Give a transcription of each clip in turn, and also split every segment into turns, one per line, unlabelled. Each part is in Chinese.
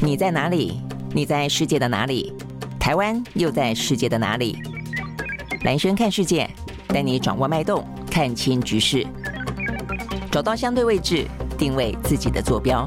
你在哪里？你在世界的哪里？台湾又在世界的哪里？兰萱看世界，带你掌握脉动，看清局势，找到相对位置，定位自己的坐标。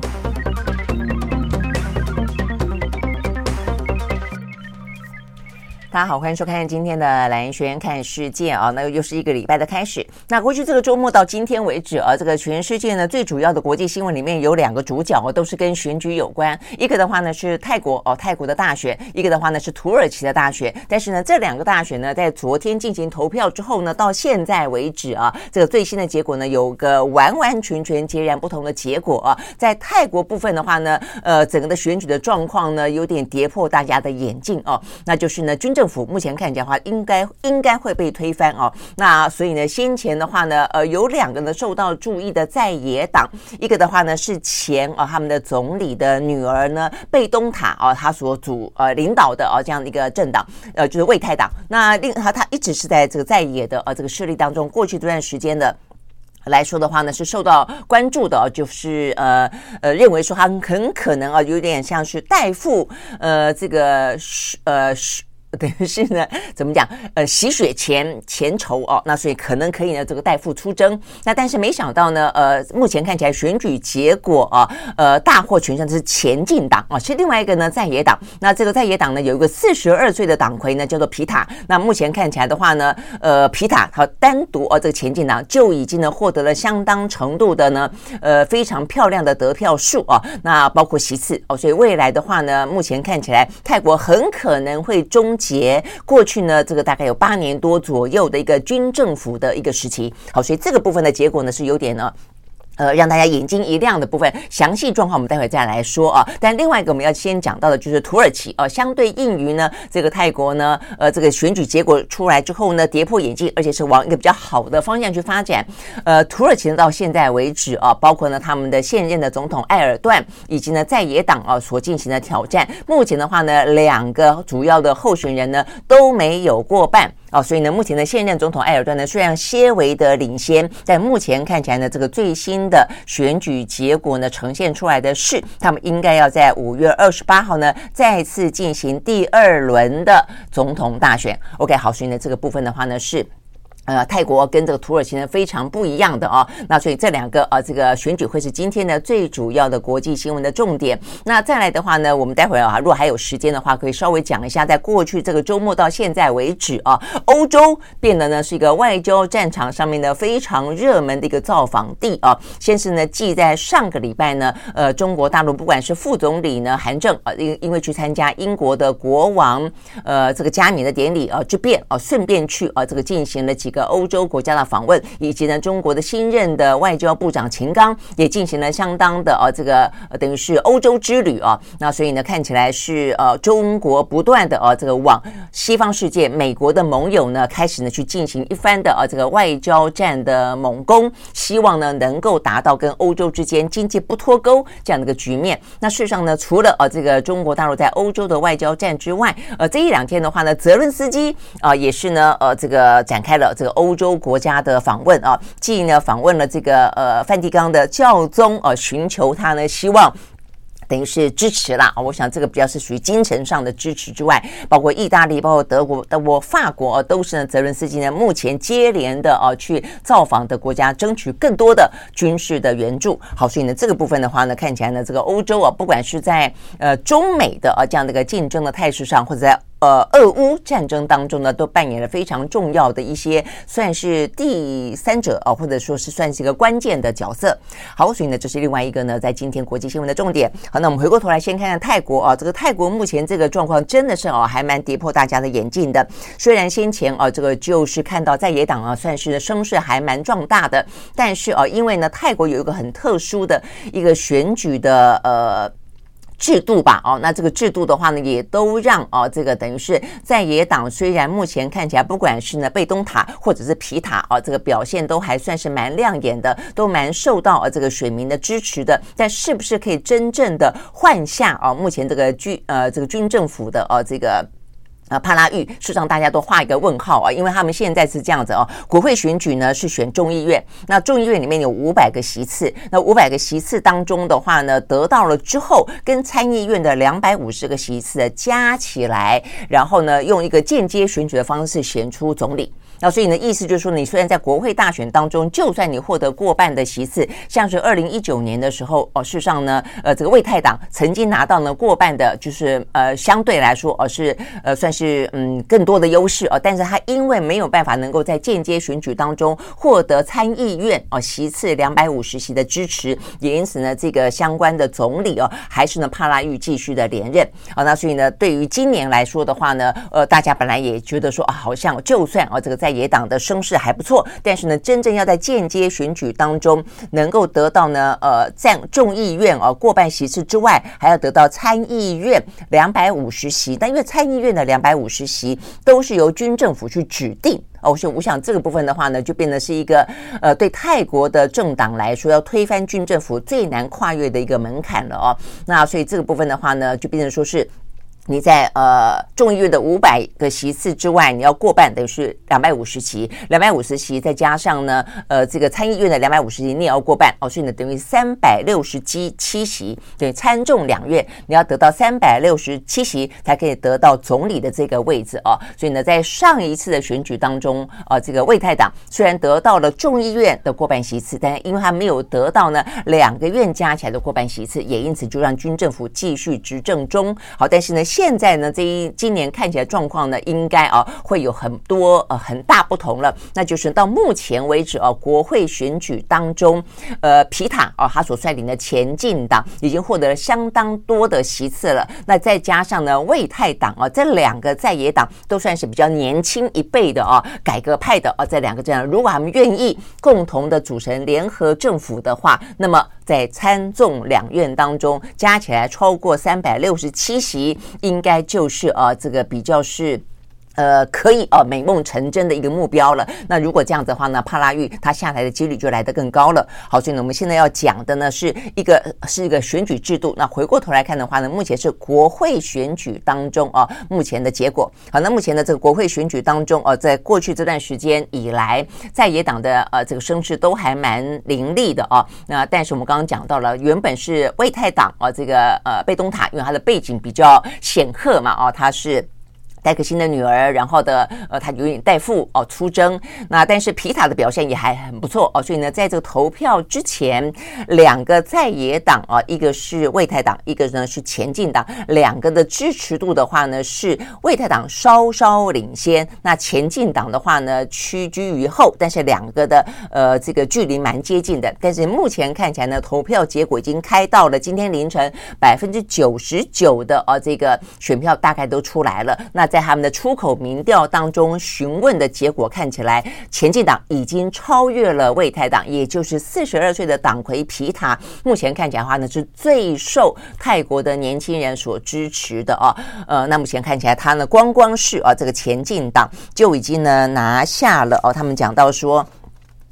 大家好，欢迎收看今天的兰萱看世界啊，那又是一个礼拜的开始。那过去这个周末到今天为止啊，这个全世界呢最主要的国际新闻里面有两个主角哦，都是跟选举有关。一个的话呢是泰国哦，泰国的大选；一个的话呢是土耳其的大选。但是呢，这两个大选呢，在昨天进行投票之后呢，到现在为止啊，这个最新的结果呢，有个完完全全截然不同的结果啊。在泰国部分的话呢，呃，整个的选举的状况呢，有点跌破大家的眼镜哦，那就是呢军政府目前看起来话，应该应该会被推翻哦。那所以呢，先前的话呢，呃，有两个呢受到注意的在野党，一个的话呢是前啊、他们的总理的女儿呢贝东塔啊、哦，他所主呃领导的啊、这样的一个政党，呃，就是为泰党。那另他他一直是在这个在野的呃这个势力当中，过去这段时间的来说的话呢，是受到关注的，就是呃呃认为说他很可能啊有点像是代父呃这个呃是。等于是呢，怎么讲？呃，洗血前前仇哦，那所以可能可以呢，这个代父出征。那但是没想到呢，呃，目前看起来选举结果啊，呃，大获全胜的是前进党啊，是另外一个呢在野党。那这个在野党呢，有一个四十二岁的党魁呢，叫做皮塔。那目前看起来的话呢，呃，皮塔他单独哦，这个前进党就已经呢获得了相当程度的呢，呃，非常漂亮的得票数啊。那包括席次哦，所以未来的话呢，目前看起来泰国很可能会终。结过去呢，这个大概有八年多左右的一个军政府的一个时期，好，所以这个部分的结果呢是有点呢。呃，让大家眼睛一亮的部分，详细状况我们待会再来说啊。但另外一个我们要先讲到的就是土耳其啊，相对应于呢这个泰国呢，呃，这个选举结果出来之后呢，跌破眼镜，而且是往一个比较好的方向去发展。呃，土耳其呢到现在为止啊，包括呢他们的现任的总统埃尔段以及呢在野党啊所进行的挑战，目前的话呢，两个主要的候选人呢都没有过半。哦，所以呢，目前的现任总统埃尔顿呢，虽然些微的领先，但目前看起来呢，这个最新的选举结果呢，呈现出来的是，他们应该要在五月二十八号呢，再次进行第二轮的总统大选。OK，好，所以呢，这个部分的话呢是。呃，泰国跟这个土耳其呢非常不一样的哦，那所以这两个啊，这个选举会是今天呢最主要的国际新闻的重点。那再来的话呢，我们待会儿啊，如果还有时间的话，可以稍微讲一下，在过去这个周末到现在为止啊，欧洲变得呢是一个外交战场上面的非常热门的一个造访地啊。先是呢，记在上个礼拜呢，呃，中国大陆不管是副总理呢韩正啊，因因为去参加英国的国王呃这个加冕的典礼啊之变啊，顺便去啊这个进行了几一个欧洲国家的访问，以及呢，中国的新任的外交部长秦刚也进行了相当的呃这个等于是欧洲之旅啊。那所以呢，看起来是呃中国不断的呃这个往西方世界、美国的盟友呢，开始呢去进行一番的呃这个外交战的猛攻，希望呢能够达到跟欧洲之间经济不脱钩这样的一个局面。那事实上呢，除了呃这个中国大陆在欧洲的外交战之外，呃这一两天的话呢，泽伦斯基啊、也是呢呃这个展开了这个。欧洲国家的访问啊，既呢访问了这个呃梵蒂冈的教宗啊，寻求他呢希望等于是支持啦。我想这个比较是属于精神上的支持之外，包括意大利、包括德国、德国、法国啊，都是呢泽伦斯基呢目前接连的啊去造访的国家，争取更多的军事的援助。好，所以呢这个部分的话呢，看起来呢这个欧洲啊，不管是在呃中美的啊这样的一个竞争的态势上，或者在呃，俄乌战争当中呢，都扮演了非常重要的一些，算是第三者啊，或者说是算是一个关键的角色。好，所以呢，这是另外一个呢，在今天国际新闻的重点。好，那我们回过头来先看看泰国啊，这个泰国目前这个状况真的是啊，还蛮跌破大家的眼镜的。虽然先前啊，这个就是看到在野党啊，算是声势还蛮壮大的，但是啊，因为呢，泰国有一个很特殊的一个选举的呃。制度吧，哦，那这个制度的话呢，也都让哦，这个等于是在野党虽然目前看起来，不管是呢贝东塔或者是皮塔哦，这个表现都还算是蛮亮眼的，都蛮受到啊这个选民的支持的，但是不是可以真正的换下啊目前这个军呃这个军政府的哦这个。啊，帕拉育，事实上大家都画一个问号啊，因为他们现在是这样子哦，国会选举呢是选众议院，那众议院里面有五百个席次，那五百个席次当中的话呢，得到了之后，跟参议院的两百五十个席次加起来，然后呢，用一个间接选举的方式选出总理。那所以呢，意思就是说，你虽然在国会大选当中，就算你获得过半的席次，像是二零一九年的时候，哦，事实上呢，呃，这个为泰党曾经拿到呢过半的，就是呃，相对来说，哦，是呃，算是嗯更多的优势哦，但是他因为没有办法能够在间接选举当中获得参议院哦席次两百五十席的支持，也因此呢，这个相关的总理哦，还是呢帕拉育继续的连任。啊，那所以呢，对于今年来说的话呢，呃，大家本来也觉得说啊，好像就算啊，这个在野党的声势还不错，但是呢，真正要在间接选举当中能够得到呢，呃，在众议院啊过半席次之外，还要得到参议院两百五十席。但因为参议院的两百五十席都是由军政府去指定哦，所以我想这个部分的话呢，就变得是一个呃，对泰国的政党来说，要推翻军政府最难跨越的一个门槛了哦。那所以这个部分的话呢，就变成说是。你在呃众议院的五百个席次之外，你要过半，等于是两百五十席，两百五十席再加上呢，呃，这个参议院的两百五十席，你也要过半哦，所以呢，等于三百六十七七席，对，参众两院你要得到三百六十七席才可以得到总理的这个位置哦，所以呢，在上一次的选举当中，啊、呃，这个魏泰党虽然得到了众议院的过半席次，但因为他没有得到呢两个院加起来的过半席次，也因此就让军政府继续执政中。好，但是呢。现在呢，这一今年看起来状况呢，应该啊会有很多呃很大不同了。那就是到目前为止啊，国会选举当中，呃，皮塔啊他所率领的前进党已经获得了相当多的席次了。那再加上呢，魏泰党啊这两个在野党都算是比较年轻一辈的啊，改革派的啊这两个这样，如果他们愿意共同的组成联合政府的话，那么在参众两院当中加起来超过三百六十七席。应该就是啊，这个比较是。呃，可以哦，美梦成真的一个目标了。那如果这样子的话呢，帕拉育他下台的几率就来得更高了。好，所以呢，我们现在要讲的呢是一个是一个选举制度。那回过头来看的话呢，目前是国会选举当中啊，目前的结果。好，那目前的这个国会选举当中啊，在过去这段时间以来，在野党的呃这个声势都还蛮凌厉的啊。那但是我们刚刚讲到了，原本是为泰党啊，这个呃贝东塔，因为他的背景比较显赫嘛啊，他是。戴克辛的女儿，然后的呃，他有点代父哦出征，那但是皮塔的表现也还很不错哦，所以呢，在这个投票之前，两个在野党啊，一个是为泰党，一个呢是前进党，两个的支持度的话呢是为泰党稍稍领先，那前进党的话呢屈居于后，但是两个的呃这个距离蛮接近的，但是目前看起来呢，投票结果已经开到了今天凌晨百分之九十九的啊这个选票大概都出来了，那。在他们的出口民调当中询问的结果看起来，前进党已经超越了为泰党，也就是四十二岁的党魁皮塔。目前看起来的话呢，是最受泰国的年轻人所支持的啊。呃，那目前看起来，他呢，光光是啊，这个前进党就已经呢拿下了哦。他们讲到说。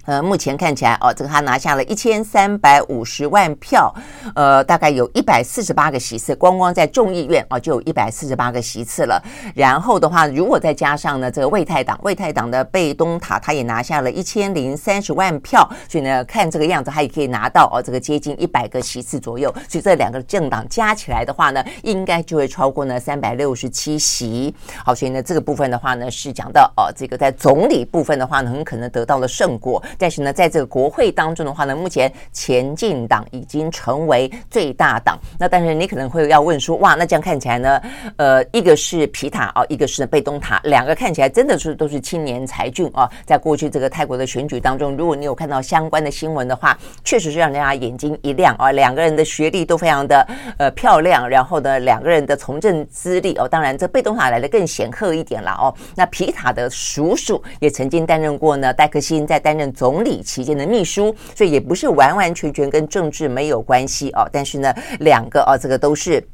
呃，目前看起来哦，这个他拿下了一千三百五十万票，呃，大概有一百四十八个席次，光光在众议院哦，就有一百四十八个席次了。然后的话，如果再加上呢，这个为泰党，为泰党的贝东塔，他也拿下了一千零三十万票，所以呢，看这个样子，他也可以拿到哦，这个接近一百个席次左右。所以这两个政党加起来的话呢，应该就会超过呢三百六十七席。好，所以呢，这个部分的话呢，是讲到哦，这个在总理部分的话呢，很可能得到了胜果。但是呢，在这个国会当中的话呢，目前前进党已经成为最大党。那但是你可能会要问说，哇，那这样看起来呢，呃，一个是皮塔啊，一个是贝东塔，两个看起来真的是都是青年才俊啊。在过去这个泰国的选举当中，如果你有看到相关的新闻的话，确实是让大家眼睛一亮啊。两个人的学历都非常的呃漂亮，然后呢，两个人的从政资历哦，当然这贝东塔来的更显赫一点了哦。那皮塔的叔叔也曾经担任过呢，戴克辛在担任总。理期间的秘书，所以也不是完完全全跟政治没有关系哦。但是呢，两个哦，这个都是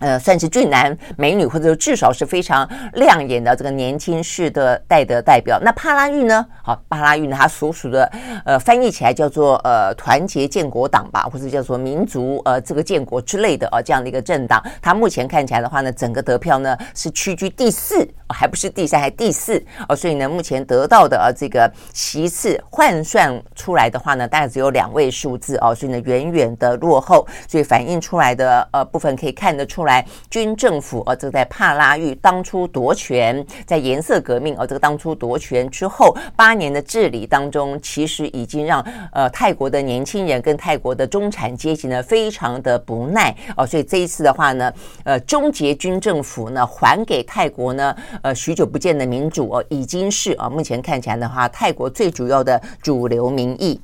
呃，算是俊男美女，或者至少是非常亮眼的这个年轻世的代的代表。那帕拉玉呢？好，帕拉玉呢，他所属的呃翻译起来叫做呃团结建国党吧，或者叫做民族呃这个建国之类的啊、呃、这样的一个政党。他目前看起来的话呢，整个得票呢是屈居第四，还不是第三，还第四哦。所以呢，目前得到的呃这个席次换算出来的话呢，大概只有两位数字哦，所以呢远远的落后。所以反映出来的呃部分可以看得出。来，军政府呃，这个在帕拉育当初夺权，在颜色革命呃，这个当初夺权之后八年的治理当中，其实已经让呃泰国的年轻人跟泰国的中产阶级呢非常的不耐哦、呃，所以这一次的话呢，呃，终结军政府呢，还给泰国呢呃许久不见的民主哦、已经是啊、目前看起来的话，泰国最主要的主流民意。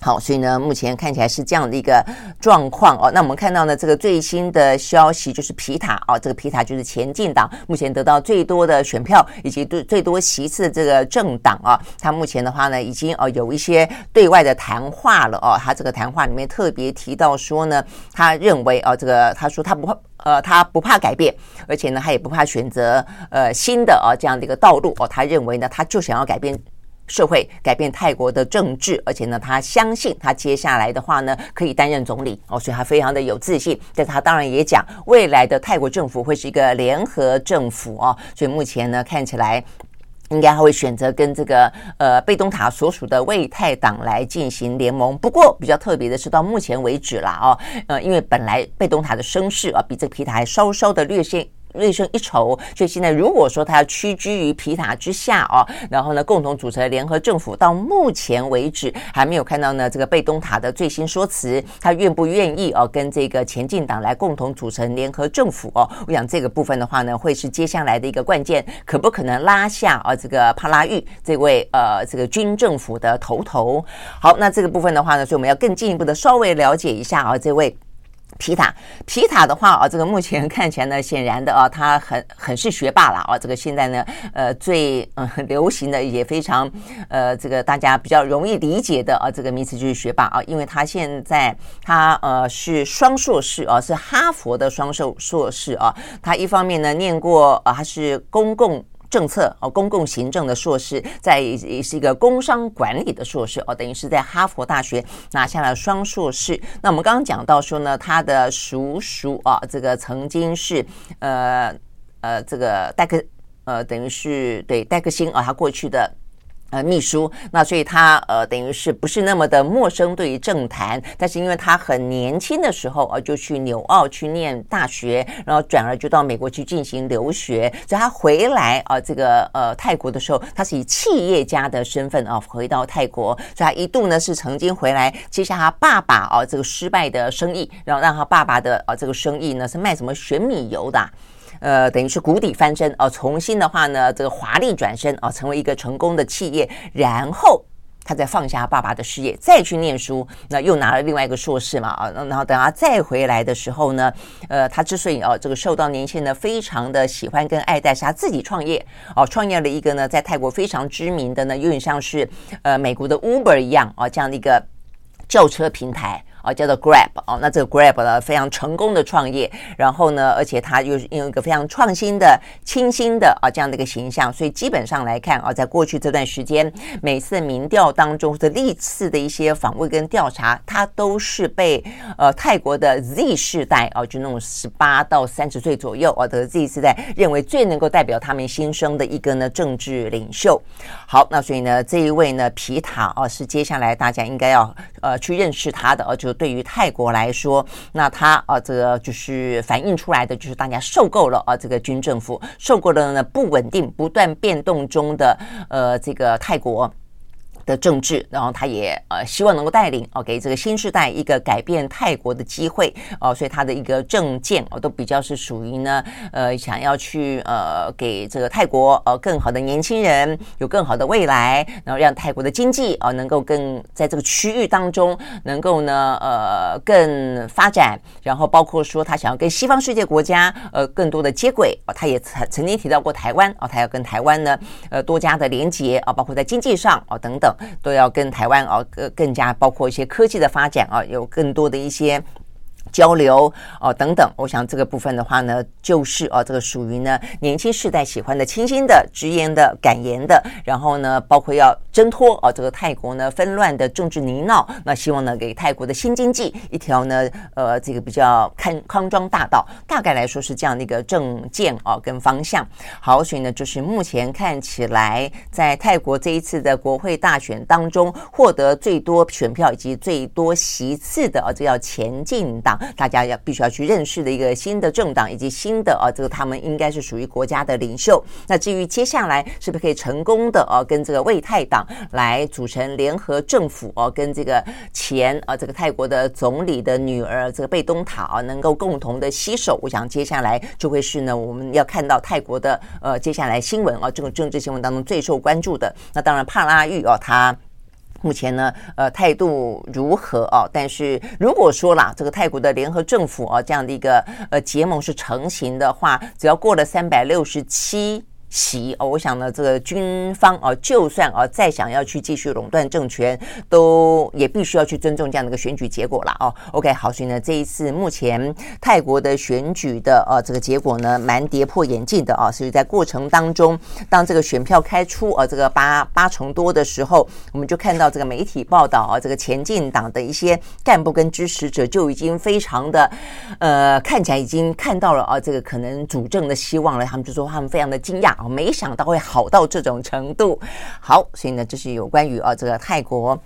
好，所以呢，目前看起来是这样的一个状况哦。那我们看到呢，这个最新的消息就是皮塔哦，这个皮塔就是前进党目前得到最多的选票以及最最多席次的这个政党啊。他目前的话呢，已经哦有一些对外的谈话了哦。他这个谈话里面特别提到说呢，他认为哦，这个他说他不怕呃，他不怕改变，而且呢，他也不怕选择呃新的哦这样的一个道路哦。他认为呢，他就想要改变。社会改变泰国的政治，而且呢，他相信他接下来的话呢，可以担任总理哦，所以他非常的有自信。但是他当然也讲，未来的泰国政府会是一个联合政府哦，所以目前呢，看起来应该还会选择跟这个呃贝东塔所属的魏泰党来进行联盟。不过比较特别的是，到目前为止啦哦，呃，因为本来贝东塔的声势啊，比这个皮塔还稍稍的略显。略胜一筹，所以现在如果说他要屈居于皮塔之下哦，然后呢，共同组成联合政府，到目前为止还没有看到呢这个贝东塔的最新说辞，他愿不愿意哦跟这个前进党来共同组成联合政府哦？我想这个部分的话呢，会是接下来的一个关键，可不可能拉下啊这个帕拉玉这位呃这个军政府的头头？好，那这个部分的话呢，所以我们要更进一步的稍微了解一下啊这位。皮塔，皮塔的话啊，这个目前看起来呢，显然的啊，他很很是学霸了啊。这个现在呢，呃，最嗯流行的也非常呃，这个大家比较容易理解的啊，这个名词就是学霸啊，因为他现在他呃是双硕士啊，是哈佛的双硕硕士啊。他一方面呢念过啊，他是公共。政策哦，公共行政的硕士，在也是一个工商管理的硕士哦，等于是在哈佛大学拿下了双硕士。那我们刚刚讲到说呢，他的叔叔啊，这个曾经是呃呃这个戴克呃，等于是对戴克星啊，他过去的。呃，秘书，那所以他呃，等于是不是那么的陌生对于政坛，但是因为他很年轻的时候啊，就去纽澳去念大学，然后转而就到美国去进行留学，所以他回来啊，这个呃泰国的时候，他是以企业家的身份啊回到泰国，所以他一度呢是曾经回来接下他爸爸啊这个失败的生意，然后让他爸爸的啊这个生意呢是卖什么玄米油的。呃，等于是谷底翻身哦，重新的话呢，这个华丽转身哦，成为一个成功的企业，然后他再放下爸爸的事业，再去念书，那又拿了另外一个硕士嘛啊，然后等他再回来的时候呢，呃，他之所以哦这个受到年轻人非常的喜欢跟爱戴，是他自己创业哦，创业了一个呢在泰国非常知名的呢，有点像是呃美国的 Uber 一样哦这样的一个轿车平台。啊，叫做 Grab 哦，那这个 Grab 呢，非常成功的创业，然后呢，而且它又是用一个非常创新的、清新的啊这样的一个形象，所以基本上来看啊，在过去这段时间，每次民调当中的历次的一些访问跟调查，它都是被呃泰国的 Z 世代啊，就那种十八到三十岁左右啊的 Z 世代认为最能够代表他们新生的一个呢政治领袖。好，那所以呢，这一位呢皮塔啊，是接下来大家应该要呃去认识他的啊，就。对于泰国来说，那他啊，这个就是反映出来的，就是大家受够了啊，这个军政府受够了呢不稳定、不断变动中的呃这个泰国。的政治，然后他也呃希望能够带领哦，给这个新时代一个改变泰国的机会哦，所以他的一个政见哦都比较是属于呢呃想要去呃给这个泰国呃更好的年轻人有更好的未来，然后让泰国的经济啊能够更在这个区域当中能够呢呃更发展，然后包括说他想要跟西方世界国家呃更多的接轨哦，他也曾曾经提到过台湾哦，他要跟台湾呢呃多加的连接啊，包括在经济上哦等等。都要跟台湾啊，更更加包括一些科技的发展啊，有更多的一些交流哦，等等，我想这个部分的话呢，就是哦，这个属于呢年轻世代喜欢的清新的、直言的、敢言的，然后呢，包括要挣脱哦这个泰国呢纷乱的政治泥淖，那希望呢给泰国的新经济一条呢呃这个比较康康庄大道，大概来说是这样的一个政见哦跟方向。好，所以呢就是目前看起来在泰国这一次的国会大选当中，获得最多选票以及最多席次的啊，这叫前进党。大家要必须要去认识的一个新的政党，以及新的啊，这个他们应该是属于国家的领袖。那至于接下来是不是可以成功的啊，跟这个魏泰党来组成联合政府哦，跟这个前啊这个泰国的总理的女儿这个贝东塔啊，能够共同的携手，我想接下来就会是呢，我们要看到泰国的呃接下来新闻啊，这个政治新闻当中最受关注的。那当然帕拉育哦，他。目前呢，呃，态度如何啊？但是如果说啦，这个泰国的联合政府啊，这样的一个呃结盟是成型的话，只要过了三百六十七。席哦，我想呢，这个军方哦，就算哦再想要去继续垄断政权，都也必须要去尊重这样的一个选举结果了哦。OK，好，所以呢，这一次目前泰国的选举的呃这个结果呢，蛮跌破眼镜的啊。所以在过程当中，当这个选票开出呃这个八八成多的时候，我们就看到这个媒体报道啊，这个前进党的一些干部跟支持者就已经非常的呃看起来已经看到了啊这个可能主政的希望了。他们就说他们非常的惊讶。没想到会好到这种程度，好，所以呢，这是有关于啊这个泰国。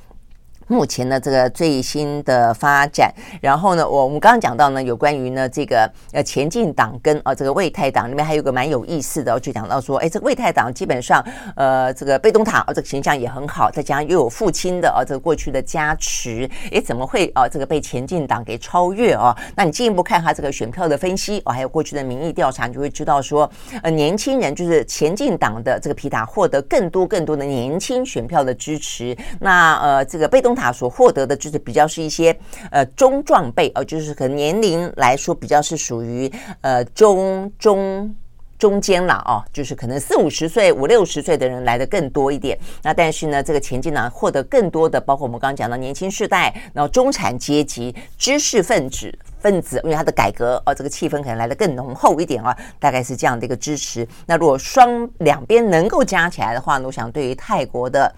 目前呢，这个最新的发展，然后呢，我我们刚刚讲到呢，有关于呢这个呃前进党跟呃这个魏泰党里面还有个蛮有意思的，就讲到说，哎，这个为泰党基本上呃这个贝东塔这个形象也很好，再加上又有父亲的呃这个过去的加持，哎，怎么会啊这个被前进党给超越啊？那你进一步看他这个选票的分析哦，还有过去的民意调查，你就会知道说，呃年轻人就是前进党的这个皮塔获得更多更多的年轻选票的支持，那呃这个贝东所获得的就是比较是一些呃中壮辈呃，就是可能年龄来说比较是属于呃中中中间了哦，就是可能四五十岁、五六十岁的人来的更多一点。那但是呢，这个前进党获得更多的，包括我们刚刚讲的年轻世代，然后中产阶级、知识分子分子，因为他的改革哦，这个气氛可能来的更浓厚一点啊，大概是这样的一个支持。那如果双两边能够加起来的话呢，我想对于泰国的。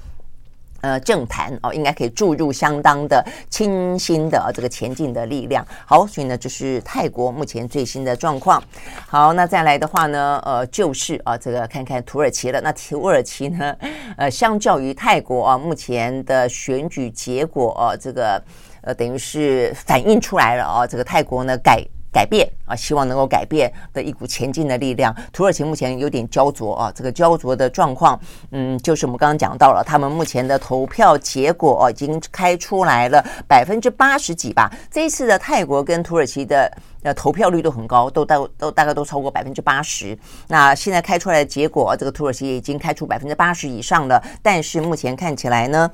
呃，政坛哦，应该可以注入相当的清新的、这个前进的力量。好，所以呢，这是泰国目前最新的状况。好，那再来的话呢，呃，就是啊，这个看看土耳其了。那土耳其呢，呃，相较于泰国啊，目前的选举结果啊，这个呃，等于是反映出来了啊，这个泰国呢改。改变啊，希望能够改变的一股前进的力量。土耳其目前有点焦灼啊，这个焦灼的状况，嗯，就是我们刚刚讲到了，他们目前的投票结果哦，已经开出来了百分之八十几吧。这一次的泰国跟土耳其的呃投票率都很高，都大都大概都超过百分之八十。那现在开出来的结果，这个土耳其已经开出百分之八十以上了，但是目前看起来呢。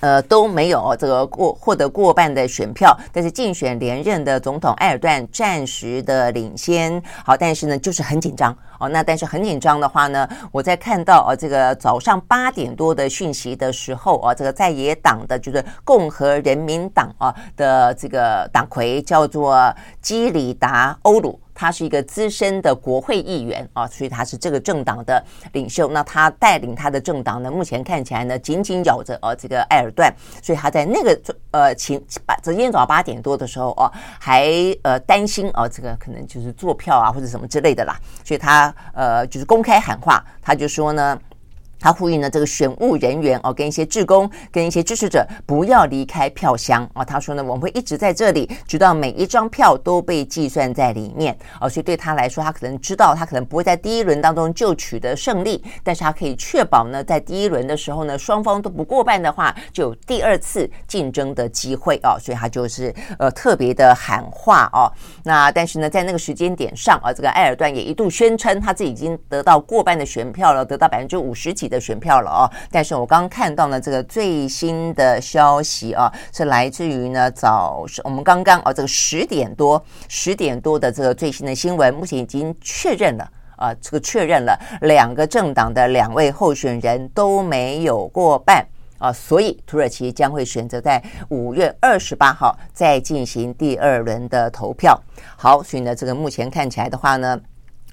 呃，都没有这个过获得过半的选票，但是竞选连任的总统埃尔段暂时的领先。好，但是呢，就是很紧张哦。那但是很紧张的话呢，我在看到哦，这个早上八点多的讯息的时候啊，这个在野党的就是共和人民党啊的这个党魁叫做基里达欧鲁。他是一个资深的国会议员啊，所以他是这个政党的领袖。那他带领他的政党呢，目前看起来呢，紧紧咬着呃这个埃尔段。所以他在那个呃前把昨天早上八点多的时候哦，还呃担心哦，这个可能就是坐票啊或者什么之类的啦。所以他呃就是公开喊话，他就说呢。他呼吁呢，这个选务人员哦，跟一些志工、跟一些支持者不要离开票箱啊。他说呢，我们会一直在这里，直到每一张票都被计算在里面啊。所以对他来说，他可能知道，他可能不会在第一轮当中就取得胜利，但是他可以确保呢，在第一轮的时候呢，双方都不过半的话，就有第二次竞争的机会啊。所以他就是呃特别的喊话哦。那但是呢，在那个时间点上啊，这个埃尔段也一度宣称他自己已经得到过半的选票了，得到百分之五十几。的选票了哦，但是我刚看到呢，这个最新的消息啊，是来自于呢早是我们刚刚哦，这个十点多十点多的这个最新的新闻，目前已经确认了啊，这个确认了两个政党的两位候选人都没有过半。啊，所以土耳其将会选择在五月二十八号再进行第二轮的投票。好，所以呢，这个目前看起来的话呢。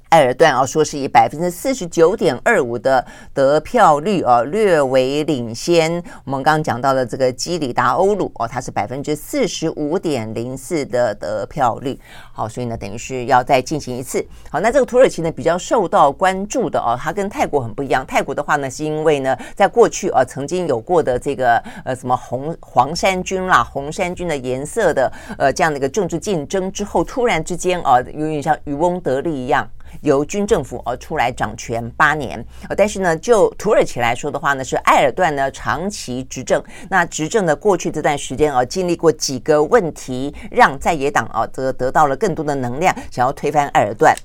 埃尔段啊，说是以百分之四十九点二五的得票率啊，略为领先。我们刚刚讲到的这个基里达欧鲁哦，它是百分之四十五点零四的得票率。好，所以呢，等于是要再进行一次。好，那这个土耳其呢，比较受到关注的哦，它跟泰国很不一样。泰国的话呢，是因为呢，在过去啊，曾经有过的这个呃什么红黄衫军啦、红衫军的颜色的呃这样的一个政治竞争之后，突然之间啊，有点像渔翁得利一样。由军政府而出来掌权八年，但是呢，就土耳其来说的话呢，是埃尔段呢长期执政，那执政的过去这段时间啊，经历过几个问题，让在野党啊得得到了更多的能量，想要推翻埃尔段。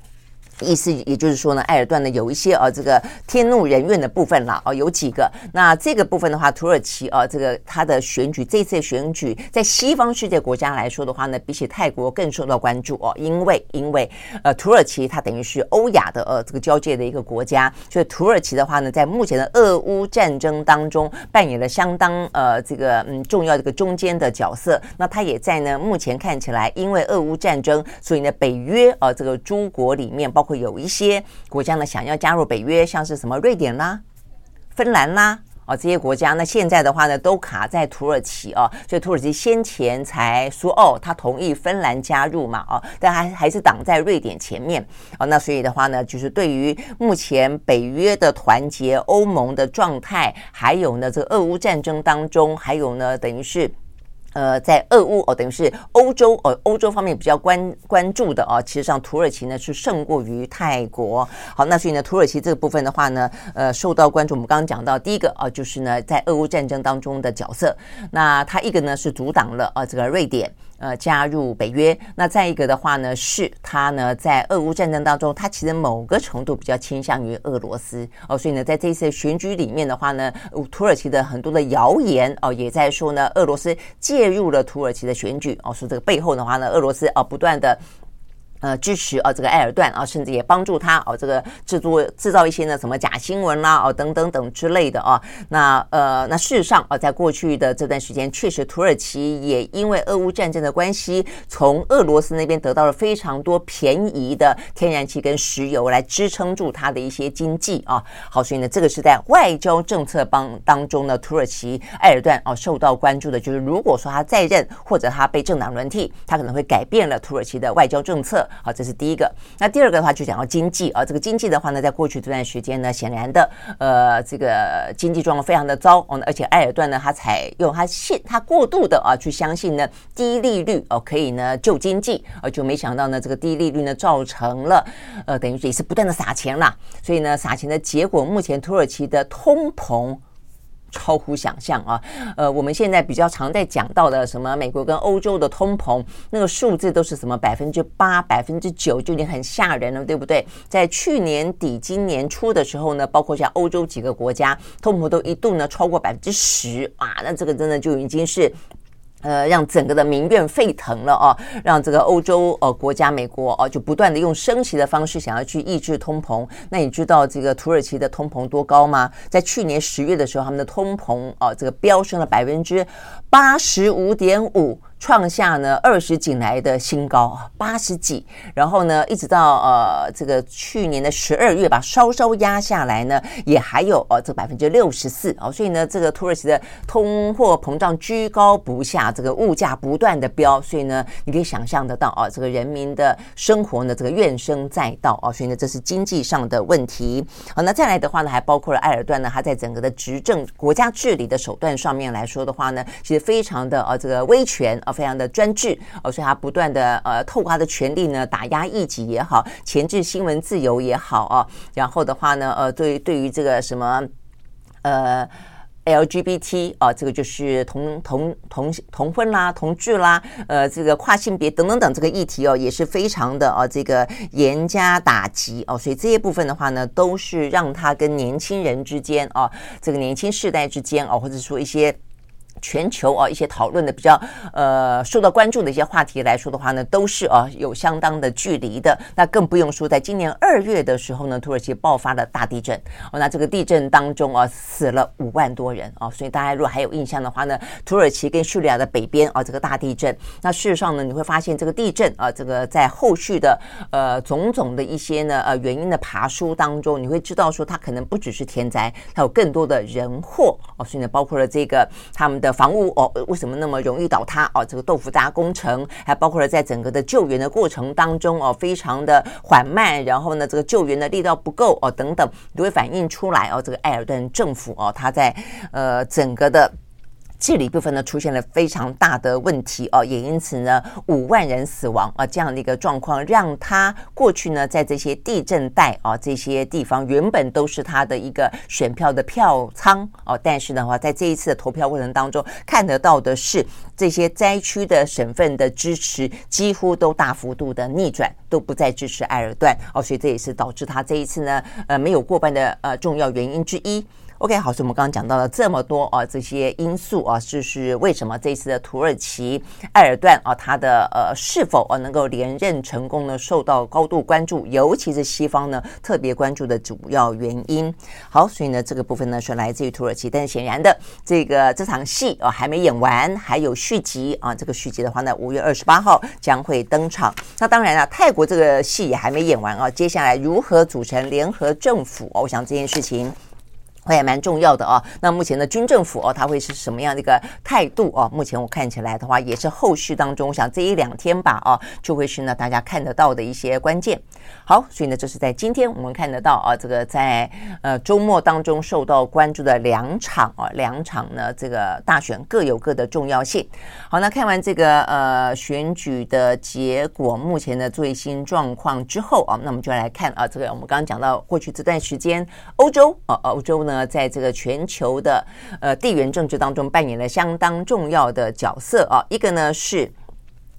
意思也就是说呢，埃尔段呢有一些呃这个天怒人怨的部分了哦，有几个。那这个部分的话，土耳其啊这个他的选举这次选举在西方世界国家来说的话呢，比起泰国更受到关注哦，因为因为呃土耳其它等于是欧亚的呃这个交界的一个国家，所以土耳其的话呢，在目前的俄乌战争当中扮演了相当呃这个嗯重要的一个中间的角色。那它也在呢目前看起来，因为俄乌战争，所以呢北约啊这个诸国里面包括。会有一些国家呢想要加入北约，像是什么瑞典啦、芬兰啦，哦这些国家，那现在的话呢都卡在土耳其哦，所以土耳其先前才说哦，他同意芬兰加入嘛，哦，但还还是挡在瑞典前面哦，那所以的话呢，就是对于目前北约的团结、欧盟的状态，还有呢这个俄乌战争当中，还有呢等于是。呃，在俄乌哦，等于是欧洲哦，欧洲方面比较关关注的哦，其实上土耳其呢是胜过于泰国。好，那所以呢，土耳其这个部分的话呢，呃，受到关注。我们刚刚讲到第一个啊，就是呢，在俄乌战争当中的角色。那他一个呢是阻挡了啊这个瑞典。呃，加入北约。那再一个的话呢，是他呢在俄乌战争当中，他其实某个程度比较倾向于俄罗斯哦，所以呢，在这次选举里面的话呢，土耳其的很多的谣言哦，也在说呢，俄罗斯介入了土耳其的选举哦，说这个背后的话呢，俄罗斯哦不断的。呃，支持啊，这个埃尔段啊，甚至也帮助他哦，这个制作制造一些呢什么假新闻啦，哦等等等之类的啊。那呃，那事实上啊，在过去的这段时间，确实土耳其也因为俄乌战争的关系，从俄罗斯那边得到了非常多便宜的天然气跟石油来支撑住它的一些经济啊。好，所以呢，这个是在外交政策帮当中呢，土耳其埃尔段啊受到关注的，就是如果说他在任或者他被政党轮替，他可能会改变了土耳其的外交政策。好，这是第一个。那第二个的话，就讲到经济啊，这个经济的话呢，在过去这段时间呢，显然的，呃，这个经济状况非常的糟哦。而且埃尔段呢，他采用他信他过度的啊，去相信呢低利率哦可以呢救经济，而就没想到呢，这个低利率呢造成了呃，等于也是不断的撒钱啦。所以呢，撒钱的结果，目前土耳其的通膨。超乎想象啊！呃，我们现在比较常在讲到的什么美国跟欧洲的通膨，那个数字都是什么百分之八、百分之九，就已经很吓人了，对不对？在去年底、今年初的时候呢，包括像欧洲几个国家，通膨都一度呢超过百分之十哇！那这个真的就已经是。呃，让整个的民怨沸腾了啊，让这个欧洲呃国家美国哦就不断的用升息的方式想要去抑制通膨。那你知道这个土耳其的通膨多高吗？在去年十月的时候，他们的通膨哦这个飙升了百分之八十五点五。创下呢二十几来的新高，八十几，然后呢一直到呃这个去年的十二月吧，稍稍压下来呢，也还有呃这百分之六十四哦，所以呢这个土耳其的通货膨胀居高不下，这个物价不断的飙，所以呢你可以想象得到啊，这个人民的生活呢这个怨声载道啊，所以呢这是经济上的问题。好，那再来的话呢，还包括了埃尔段呢，他在整个的执政国家治理的手段上面来说的话呢，其实非常的呃这个威权啊。非常的专制，哦，所以他不断的呃，透过他的权力呢，打压异己也好，钳制新闻自由也好啊，然后的话呢，呃，对对于这个什么呃 LGBT 啊，这个就是同同同同婚啦、同志啦，呃，这个跨性别等等等这个议题哦，也是非常的啊，这个严加打击哦，所以这些部分的话呢，都是让他跟年轻人之间啊，这个年轻世代之间啊，或者说一些。全球啊一些讨论的比较呃受到关注的一些话题来说的话呢，都是啊有相当的距离的。那更不用说，在今年二月的时候呢，土耳其爆发了大地震哦。那这个地震当中啊，死了五万多人啊。所以大家如果还有印象的话呢，土耳其跟叙利亚的北边啊，这个大地震。那事实上呢，你会发现这个地震啊，这个在后续的呃种种的一些呢呃原因的爬梳当中，你会知道说它可能不只是天灾，它有更多的人祸哦。所以呢，包括了这个他们的。房屋哦，为什么那么容易倒塌哦？这个豆腐渣工程，还包括了在整个的救援的过程当中哦，非常的缓慢，然后呢，这个救援的力道不够哦，等等，都会反映出来哦。这个艾尔顿政府哦，他在呃整个的。治理部分呢出现了非常大的问题哦，也因此呢五万人死亡啊这样的一个状况，让他过去呢在这些地震带啊这些地方原本都是他的一个选票的票仓哦，但是的话在这一次的投票过程当中看得到的是这些灾区的省份的支持几乎都大幅度的逆转，都不再支持埃尔段哦，所以这也是导致他这一次呢呃没有过半的呃重要原因之一。OK，好，所以我们刚刚讲到了这么多啊，这些因素啊，就是为什么这次的土耳其埃尔段啊，他的呃是否啊能够连任成功呢，受到高度关注，尤其是西方呢特别关注的主要原因。好，所以呢这个部分呢是来自于土耳其，但是显然的，这个这场戏啊还没演完，还有续集啊。这个续集的话呢，五月二十八号将会登场。那当然了，泰国这个戏也还没演完啊，接下来如何组成联合政府啊？我想这件事情。会也蛮重要的啊。那目前的军政府哦，它会是什么样的一个态度啊？目前我看起来的话，也是后续当中，我想这一两天吧啊，就会是呢大家看得到的一些关键。好，所以呢，这是在今天我们看得到啊，这个在呃周末当中受到关注的两场啊，两场呢这个大选各有各的重要性。好，那看完这个呃选举的结果，目前的最新状况之后啊，那我们就来看啊，这个我们刚刚讲到过去这段时间，欧洲啊，欧洲呢。呃，在这个全球的呃地缘政治当中扮演了相当重要的角色啊。一个呢是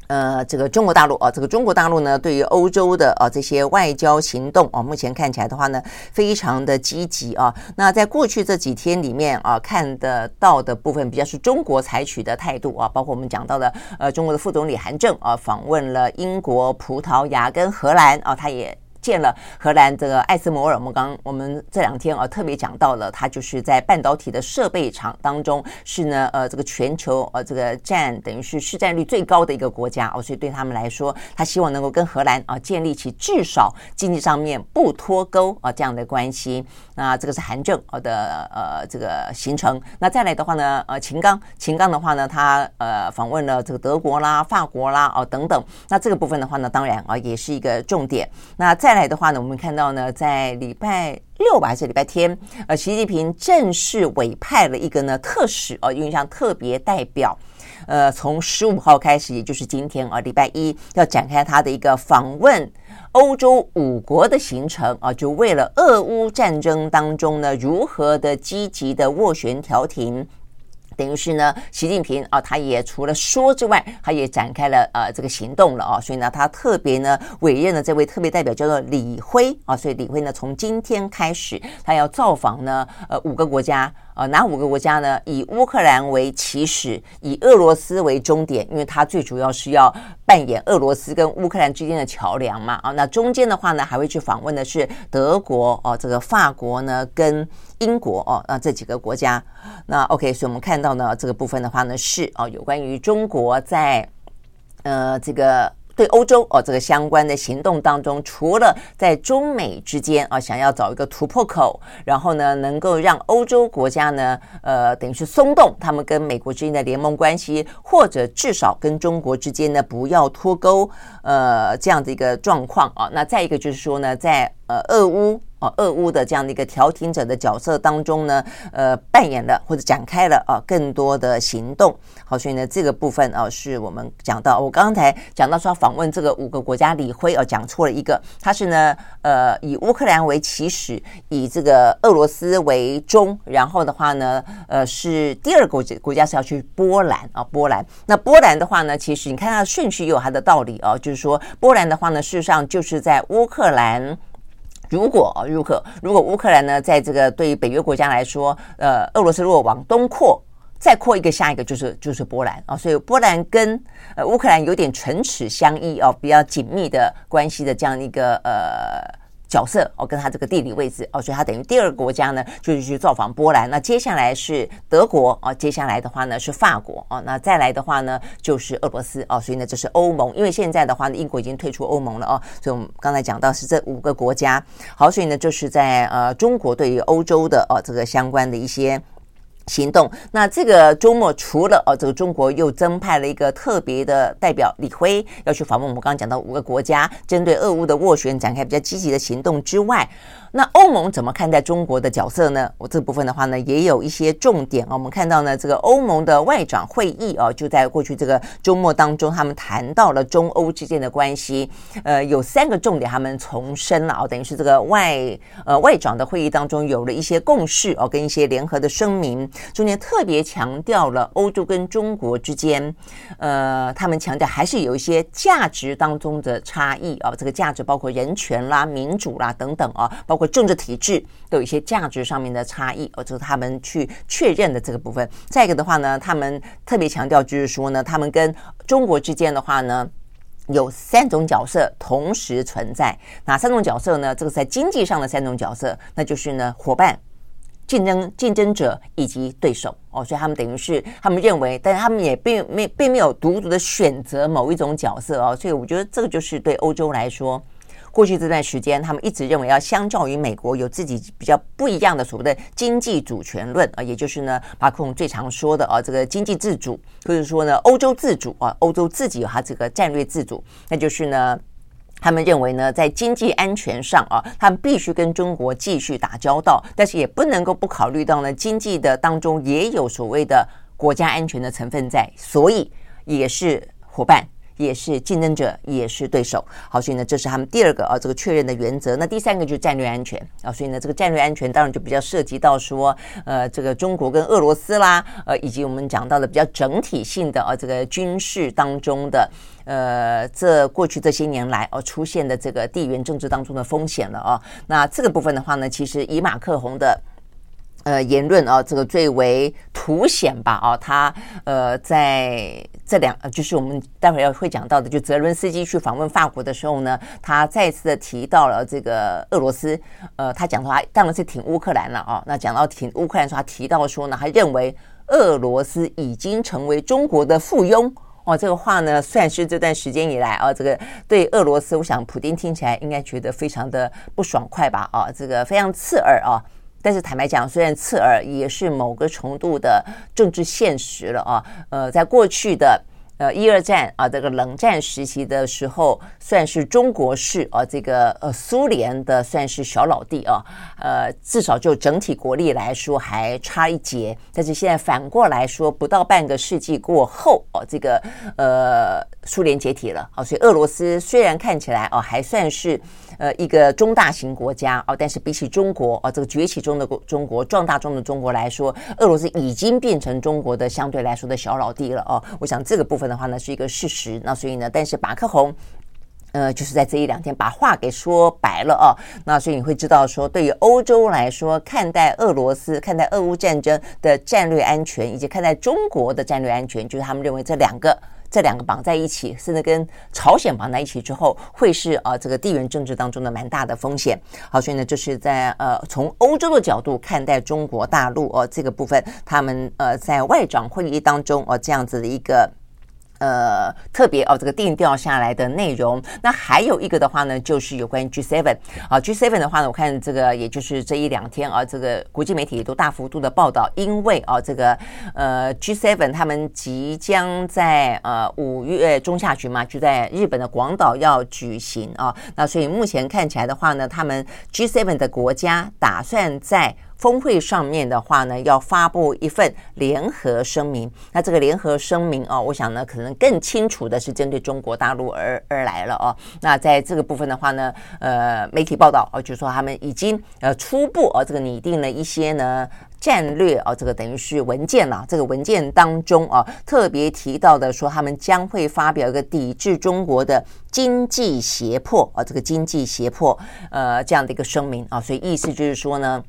呃这个中国大陆啊，这个中国大陆呢对于欧洲的啊这些外交行动啊，目前看起来的话呢非常的积极啊。那在过去这几天里面啊，看得到的部分比较是中国采取的态度啊，包括我们讲到的呃中国的副总理韩正啊访问了英国、葡萄牙跟荷兰啊，他也。见了荷兰这个艾斯摩尔，我们刚我们这两天啊特别讲到了，他就是在半导体的设备厂当中是呢呃这个全球呃这个占等于是市占率最高的一个国家哦，所以对他们来说，他希望能够跟荷兰啊建立起至少经济上面不脱钩啊这样的关系。那这个是韩正的呃这个行程。那再来的话呢，呃秦刚秦刚的话呢，他呃访问了这个德国啦、法国啦哦等等。那这个部分的话呢，当然啊也是一个重点。那再来的话呢，我们看到呢，在礼拜六吧还是礼拜天，呃，习近平正式委派了一个呢特使哦，因为像特别代表，呃，从十五号开始，也就是今天啊，礼拜一要展开他的一个访问欧洲五国的行程啊，就为了俄乌战争当中呢，如何的积极的斡旋调停。等于是呢，习近平啊，他也除了说之外，他也展开了呃这个行动了啊，所以呢，他特别呢委任了这位特别代表叫做李辉啊，所以李辉呢从今天开始，他要造访呢呃五个国家。呃，哪五个国家呢？以乌克兰为起始，以俄罗斯为终点，因为它最主要是要扮演俄罗斯跟乌克兰之间的桥梁嘛。啊，那中间的话呢，还会去访问的是德国哦，这个法国呢跟英国哦，那这几个国家。那 OK，所以我们看到呢，这个部分的话呢是哦，有关于中国在呃这个。对欧洲哦，这个相关的行动当中，除了在中美之间啊，想要找一个突破口，然后呢，能够让欧洲国家呢，呃，等于是松动他们跟美国之间的联盟关系，或者至少跟中国之间呢，不要脱钩，呃，这样的一个状况啊。那再一个就是说呢，在呃，俄乌。啊，俄乌的这样的一个调停者的角色当中呢，呃，扮演了或者展开了啊更多的行动。好，所以呢，这个部分啊，是我们讲到，我刚才讲到说访问这个五个国家，李辉啊讲错了一个，他是呢，呃，以乌克兰为起始，以这个俄罗斯为终，然后的话呢，呃，是第二个国国家是要去波兰啊，波兰。那波兰的话呢，其实你看它的顺序也有它的道理啊，就是说波兰的话呢，事实上就是在乌克兰。如果如果如果乌克兰呢，在这个对于北约国家来说，呃，俄罗斯如果往东扩，再扩一个下一个就是就是波兰啊，所以波兰跟呃乌克兰有点唇齿相依哦，比较紧密的关系的这样一个呃。角色哦，跟他这个地理位置哦，所以他等于第二个国家呢，就是去造访波兰。那接下来是德国哦，接下来的话呢是法国哦，那再来的话呢就是俄罗斯哦，所以呢这是欧盟。因为现在的话呢，英国已经退出欧盟了哦，所以我们刚才讲到是这五个国家。好，所以呢就是在呃中国对于欧洲的哦这个相关的一些。行动。那这个周末，除了哦，这个中国又增派了一个特别的代表李辉要去访问我们刚刚讲到五个国家，针对俄乌的斡旋展开比较积极的行动之外。那欧盟怎么看待中国的角色呢？我这部分的话呢，也有一些重点啊。我们看到呢，这个欧盟的外长会议啊，就在过去这个周末当中，他们谈到了中欧之间的关系。呃，有三个重点，他们重申了啊，等于是这个外呃外长的会议当中有了一些共识哦，跟一些联合的声明，中间特别强调了欧洲跟中国之间，呃，他们强调还是有一些价值当中的差异啊。这个价值包括人权啦、民主啦等等啊，包括。政治体制都有一些价值上面的差异，哦，就是他们去确认的这个部分。再一个的话呢，他们特别强调，就是说呢，他们跟中国之间的话呢，有三种角色同时存在。哪三种角色呢？这个在经济上的三种角色，那就是呢，伙伴、竞争竞争者以及对手。哦，所以他们等于是他们认为，但是他们也并没并没有独独的选择某一种角色哦。所以我觉得这个就是对欧洲来说。过去这段时间，他们一直认为要相较于美国有自己比较不一样的所谓的经济主权论啊，也就是呢，马克龙最常说的啊，这个经济自主，或者说呢，欧洲自主啊，欧洲自己有它这个战略自主，那就是呢，他们认为呢，在经济安全上啊，他们必须跟中国继续打交道，但是也不能够不考虑到呢，经济的当中也有所谓的国家安全的成分在，所以也是伙伴。也是竞争者，也是对手。好，所以呢，这是他们第二个啊，这个确认的原则。那第三个就是战略安全啊，所以呢，这个战略安全当然就比较涉及到说，呃，这个中国跟俄罗斯啦，呃，以及我们讲到的比较整体性的啊，这个军事当中的，呃，这过去这些年来哦出现的这个地缘政治当中的风险了啊。那这个部分的话呢，其实以马克宏的。呃，言论啊，这个最为凸显吧，啊，他呃，在这两，就是我们待会儿要会讲到的，就泽伦斯基去访问法国的时候呢，他再次的提到了这个俄罗斯，呃，他讲的话当然是挺乌克兰了啊，那讲到挺乌克兰时候，他提到说呢，他认为俄罗斯已经成为中国的附庸，哦，这个话呢，算是这段时间以来啊，这个对俄罗斯，我想普丁听起来应该觉得非常的不爽快吧，啊，这个非常刺耳啊。但是坦白讲，虽然刺耳，也是某个程度的政治现实了啊。呃，在过去的。呃，一二战啊，这个冷战时期的时候，算是中国式啊，这个呃苏联的算是小老弟啊，呃，至少就整体国力来说还差一截。但是现在反过来说，不到半个世纪过后哦，这个呃苏联解体了啊，所以俄罗斯虽然看起来哦还算是呃一个中大型国家哦，但是比起中国哦这个崛起中的中国壮大中的中国来说，俄罗斯已经变成中国的相对来说的小老弟了哦。我想这个部分。的话呢是一个事实，那所以呢，但是马克宏，呃，就是在这一两天把话给说白了啊，那所以你会知道说，对于欧洲来说，看待俄罗斯、看待俄乌战争的战略安全，以及看待中国的战略安全，就是他们认为这两个这两个绑在一起，甚至跟朝鲜绑在一起之后，会是呃这个地缘政治当中的蛮大的风险。好，所以呢，就是在呃从欧洲的角度看待中国大陆哦，这个部分他们呃在外长会议当中哦这样子的一个。呃，特别哦，这个定调下来的内容。那还有一个的话呢，就是有关于 G7 啊，G7 的话呢，我看这个也就是这一两天啊，这个国际媒体都大幅度的报道，因为啊，这个呃 G7 他们即将在呃五月中下旬嘛，就在日本的广岛要举行啊，那所以目前看起来的话呢，他们 G7 的国家打算在。峰会上面的话呢，要发布一份联合声明。那这个联合声明啊，我想呢，可能更清楚的是针对中国大陆而而来了哦。那在这个部分的话呢，呃，媒体报道哦，就是说他们已经呃初步啊，这个拟定了一些呢战略啊，这个等于是文件了。这个文件当中啊，特别提到的说，他们将会发表一个抵制中国的经济胁迫啊，这个经济胁迫呃这样的一个声明啊。所以意思就是说呢。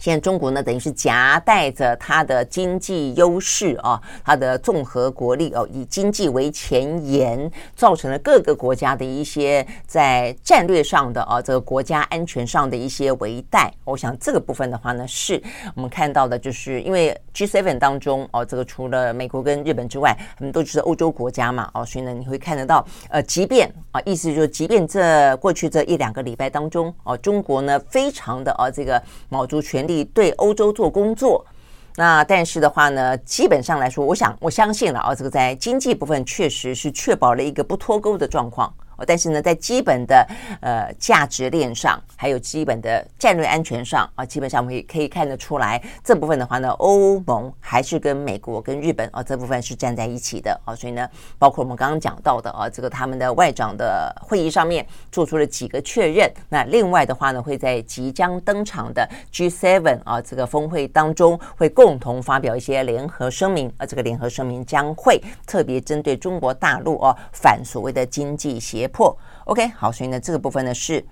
现在中国呢，等于是夹带着它的经济优势啊，它的综合国力哦，以经济为前沿，造成了各个国家的一些在战略上的啊，这个国家安全上的一些危殆。我想这个部分的话呢，是我们看到的，就是因为 G7 当中哦，这个除了美国跟日本之外，他们都就是欧洲国家嘛，哦，所以呢，你会看得到，呃，即便啊，意思就是，即便这过去这一两个礼拜当中，哦，中国呢，非常的啊，这个卯足全对欧洲做工作，那但是的话呢，基本上来说，我想我相信了啊，这个在经济部分确实是确保了一个不脱钩的状况。但是呢，在基本的呃价值链上，还有基本的战略安全上啊，基本上我们也可以看得出来，这部分的话呢，欧盟还是跟美国跟日本啊这部分是站在一起的啊。所以呢，包括我们刚刚讲到的啊，这个他们的外长的会议上面做出了几个确认。那另外的话呢，会在即将登场的 G7 啊这个峰会当中，会共同发表一些联合声明啊。这个联合声明将会特别针对中国大陆啊反所谓的经济协破，OK，好，所以呢，这个部分呢是，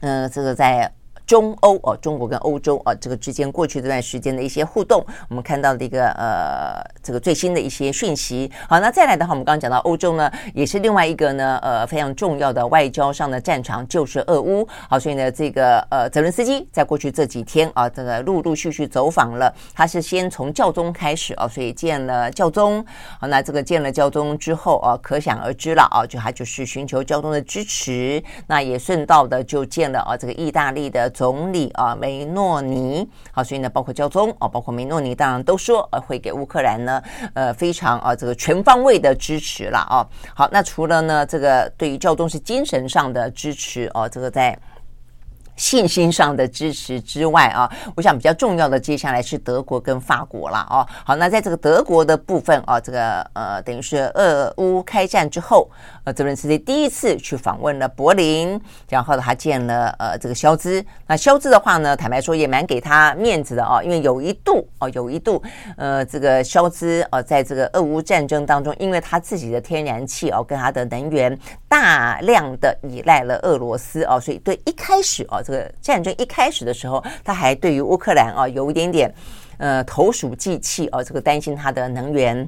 呃，这个在。中欧哦，中国跟欧洲啊，这个之间过去这段时间的一些互动，我们看到的一个呃，这个最新的一些讯息。好，那再来的话，我们刚刚讲到欧洲呢，也是另外一个呢，呃，非常重要的外交上的战场，就是俄乌。好，所以呢，这个呃，泽伦斯基在过去这几天啊，这个陆陆续续走访了，他是先从教宗开始啊，所以见了教宗。好，那这个见了教宗之后啊，可想而知了啊，就他就是寻求教宗的支持，那也顺道的就见了啊，这个意大利的。总理啊，梅诺尼，好，所以呢，包括教宗啊，包括梅诺尼，当然都说呃，会给乌克兰呢，呃，非常啊，这个全方位的支持了啊。好，那除了呢，这个对于教宗是精神上的支持哦，这个在。信心上的支持之外啊，我想比较重要的接下来是德国跟法国了啊。好，那在这个德国的部分啊，这个呃，等于是俄乌开战之后，呃，泽伦斯基第一次去访问了柏林，然后，他见了呃这个肖兹。那肖兹的话呢，坦白说也蛮给他面子的啊，因为有一度哦，有一度呃，这个肖兹呃，在这个俄乌战争当中，因为他自己的天然气哦，跟他的能源大量的依赖了俄罗斯哦，所以对一开始哦。这个战争一开始的时候，他还对于乌克兰啊有一点点呃投鼠忌器哦，这个担心他的能源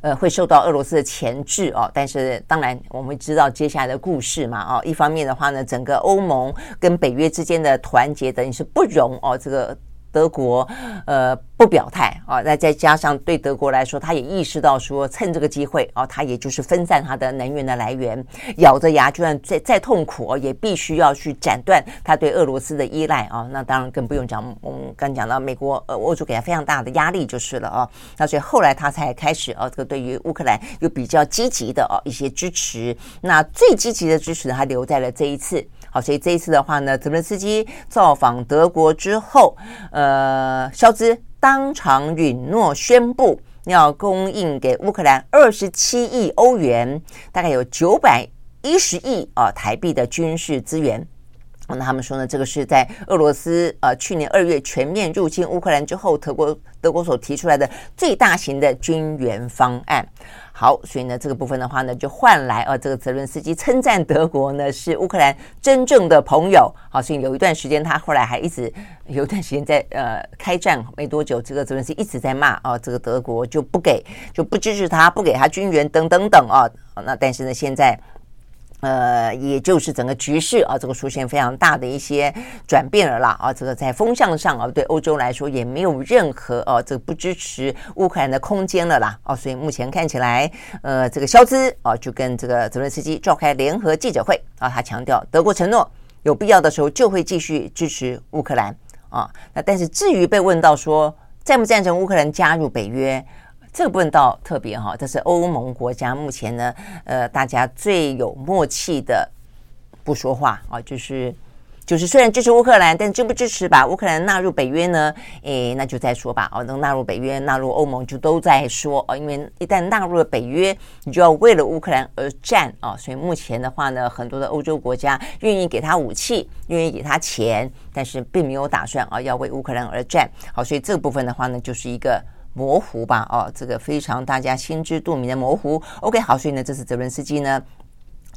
呃会受到俄罗斯的钳制哦。但是当然我们知道接下来的故事嘛哦，一方面的话呢，整个欧盟跟北约之间的团结等于是不容哦这个。德国呃不表态啊，那再加上对德国来说，他也意识到说，趁这个机会啊，他也就是分散他的能源的来源，咬着牙，就算再再痛苦，也必须要去斩断他对俄罗斯的依赖啊。那当然更不用讲，我们刚讲到美国呃，欧洲给他非常大的压力就是了啊。那所以后来他才开始啊，这个对于乌克兰有比较积极的啊一些支持。那最积极的支持呢，他留在了这一次。好，所以这一次的话呢，泽伦斯基造访德国之后，呃，肖兹当场允诺宣布要供应给乌克兰二十七亿欧元，大概有九百一十亿啊台币的军事资源。那他们说呢，这个是在俄罗斯呃去年二月全面入侵乌克兰之后，德国德国所提出来的最大型的军援方案。好，所以呢，这个部分的话呢，就换来呃，这个泽伦斯基称赞德国呢是乌克兰真正的朋友。好，所以有一段时间他后来还一直有一段时间在呃开战没多久，这个泽伦斯基一直在骂啊、这个德国就不给就不支持他，不给他军援等等等啊。那但是呢，现在。呃，也就是整个局势啊，这个出现非常大的一些转变了啦啊，这个在风向上啊，对欧洲来说也没有任何啊，这个不支持乌克兰的空间了啦啊，所以目前看起来，呃，这个肖兹啊，就跟这个泽伦斯基召开联合记者会啊，他强调德国承诺有必要的时候就会继续支持乌克兰啊，那但是至于被问到说赞不赞成乌克兰加入北约？这个部分倒特别哈，这是欧盟国家目前呢，呃，大家最有默契的不说话啊，就是就是虽然支持乌克兰，但支不支持把乌克兰纳入北约呢？诶，那就再说吧。哦，能纳入北约、纳入欧盟就都在说哦，因为一旦纳入了北约，你就要为了乌克兰而战啊。所以目前的话呢，很多的欧洲国家愿意给他武器，愿意给他钱，但是并没有打算啊要为乌克兰而战。好，所以这部分的话呢，就是一个。模糊吧，哦，这个非常大家心知肚明的模糊。OK，好，所以呢，这次泽伦斯基呢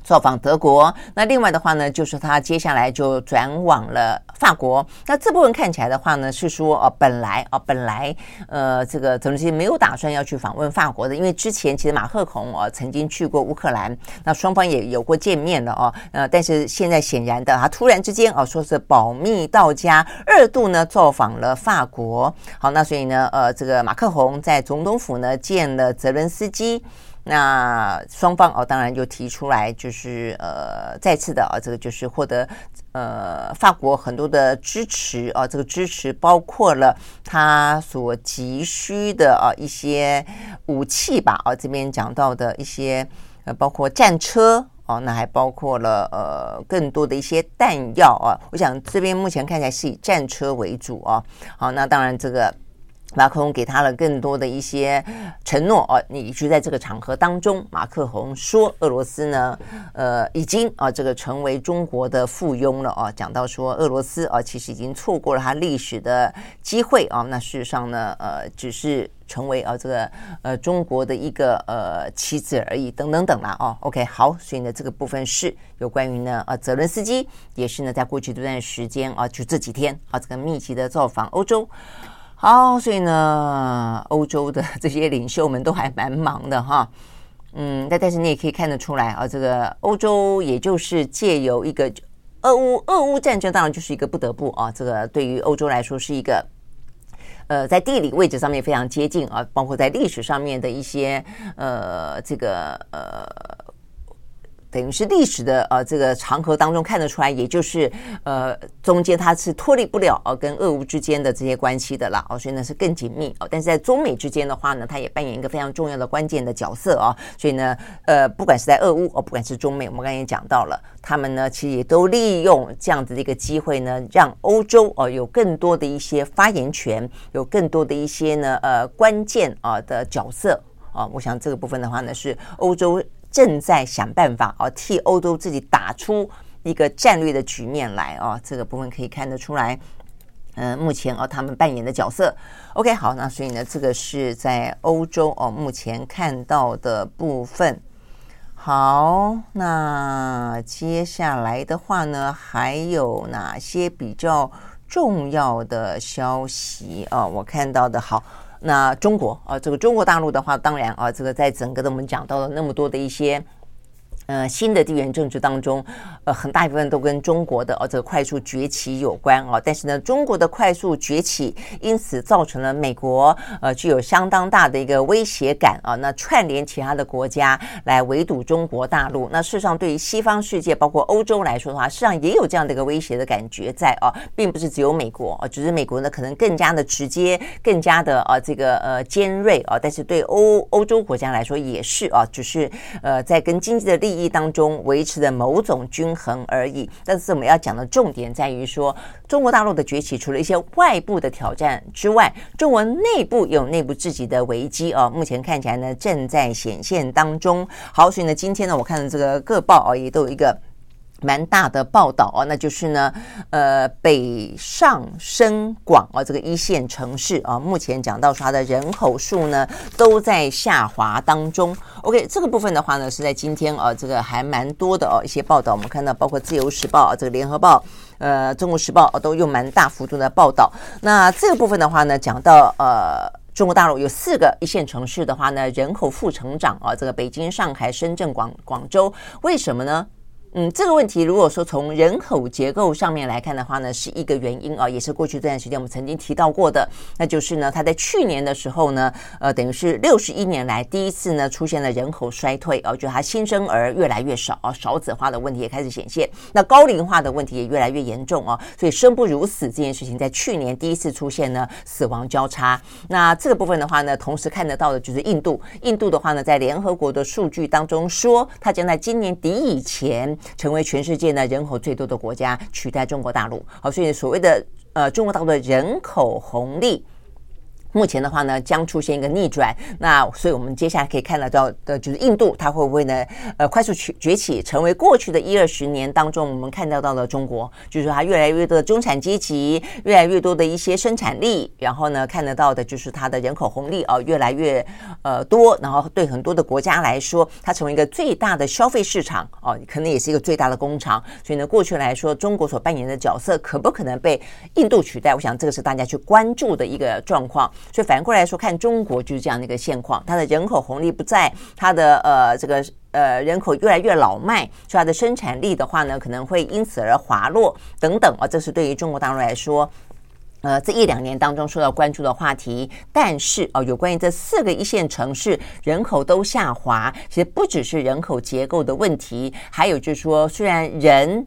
造访德国，那另外的话呢，就是他接下来就转往了法国。那这部分看起来的话呢，是说哦，本来哦，本来呃，这个泽伦斯基没有打算要去访问法国的，因为之前其实马克宏哦曾经去过乌克兰，那双方也有过见面了哦。呃，但是现在显然的，他突然之间哦，说是保密到家，二度呢造访了法国。好，那所以呢，呃，这个马克宏在总统府呢见了泽伦斯基。那双方哦，当然就提出来，就是呃，再次的啊，这个就是获得呃法国很多的支持啊，这个支持包括了他所急需的啊一些武器吧啊，这边讲到的一些呃，包括战车哦，那还包括了呃更多的一些弹药啊。我想这边目前看起来是以战车为主啊。好，那当然这个。马克龙给他了更多的一些承诺哦，你就在这个场合当中，马克宏说，俄罗斯呢，呃，已经啊，这个成为中国的附庸了哦。讲到说，俄罗斯啊，其实已经错过了他历史的机会啊。那事实上呢，呃，只是成为啊这个呃中国的一个呃棋子而已，等等等啦哦。OK，好，所以呢，这个部分是有关于呢，呃，泽伦斯基也是呢，在过去这段时间啊，就这几天啊，这个密集的造访欧洲。好，所以呢，欧洲的这些领袖们都还蛮忙的哈，嗯，但但是你也可以看得出来啊，这个欧洲也就是借由一个俄乌俄乌战争，当然就是一个不得不啊，这个对于欧洲来说是一个呃在地理位置上面非常接近啊，包括在历史上面的一些呃这个呃。等于是历史的呃这个长河当中看得出来，也就是呃中间它是脱离不了呃跟俄乌之间的这些关系的啦哦，所以呢是更紧密哦。但是在中美之间的话呢，它也扮演一个非常重要的关键的角色啊。所以呢呃不管是在俄乌哦，不管是中美，我们刚才也讲到了，他们呢其实也都利用这样子的一个机会呢，让欧洲哦有更多的一些发言权，有更多的一些呢呃关键啊的角色啊。我想这个部分的话呢是欧洲。正在想办法啊，替欧洲自己打出一个战略的局面来哦，这个部分可以看得出来。嗯，目前哦，他们扮演的角色。OK，好，那所以呢，这个是在欧洲哦，目前看到的部分。好，那接下来的话呢，还有哪些比较重要的消息啊？我看到的好。那中国啊，这个中国大陆的话，当然啊，这个在整个的我们讲到了那么多的一些。呃，新的地缘政治当中，呃，很大一部分都跟中国的哦这个快速崛起有关哦。但是呢，中国的快速崛起，因此造成了美国呃具有相当大的一个威胁感啊。那串联其他的国家来围堵中国大陆，那事实上对于西方世界，包括欧洲来说的话，事实上也有这样的一个威胁的感觉在啊，并不是只有美国啊，只是美国呢可能更加的直接，更加的啊这个呃尖锐啊。但是对欧欧洲国家来说也是啊，只是呃在跟经济的利益。当中维持的某种均衡而已，但是我们要讲的重点在于说，中国大陆的崛起，除了一些外部的挑战之外，中国内部有内部自己的危机啊，目前看起来呢正在显现当中。好，所以呢，今天呢，我看的这个各报啊，也都有一个。蛮大的报道啊，那就是呢，呃，北上深广啊，这个一线城市啊，目前讲到说它的人口数呢都在下滑当中。OK，这个部分的话呢，是在今天啊，这个还蛮多的哦，一些报道，我们看到包括自由时报、啊这个联合报、呃，中国时报啊都用蛮大幅度的报道。那这个部分的话呢，讲到呃，中国大陆有四个一线城市的话呢，人口负成长啊，这个北京、上海、深圳、广广州，为什么呢？嗯，这个问题如果说从人口结构上面来看的话呢，是一个原因啊，也是过去这段时间我们曾经提到过的，那就是呢，它在去年的时候呢，呃，等于是六十一年来第一次呢出现了人口衰退啊，就它新生儿越来越少啊，少子化的问题也开始显现，那高龄化的问题也越来越严重啊，所以生不如死这件事情在去年第一次出现呢死亡交叉。那这个部分的话呢，同时看得到的就是印度，印度的话呢，在联合国的数据当中说，它将在今年底以前。成为全世界呢人口最多的国家，取代中国大陆。好，所以所谓的呃中国大陆的人口红利，目前的话呢，将出现一个逆转。那所以我们接下来可以看得到的，就是印度它会不会呢？呃，快速崛崛起，成为过去的一二十年当中我们看到到的中国，就是说它越来越多的中产阶级，越来越多的一些生产力，然后呢，看得到的就是它的人口红利哦，越来越呃多。然后对很多的国家来说，它成为一个最大的消费市场哦，可能也是一个最大的工厂。所以呢，过去来说，中国所扮演的角色可不可能被印度取代？我想这个是大家去关注的一个状况。所以反过来说，看中国就是这样的一个现况，它的人口红利不在，它的呃这个呃人口越来越老迈，所以它的生产力的话呢，可能会因此而滑落等等啊，这是对于中国大陆来说，呃这一两年当中受到关注的话题。但是啊，有关于这四个一线城市人口都下滑，其实不只是人口结构的问题，还有就是说，虽然人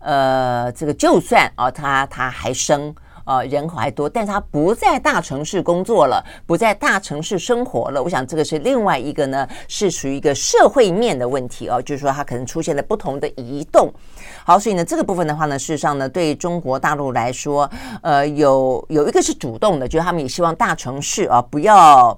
呃这个就算啊，他他还生。呃，人口还多，但是他不在大城市工作了，不在大城市生活了。我想这个是另外一个呢，是属于一个社会面的问题哦，就是说他可能出现了不同的移动。好，所以呢，这个部分的话呢，事实上呢，对中国大陆来说，呃，有有一个是主动的，就是他们也希望大城市啊不要。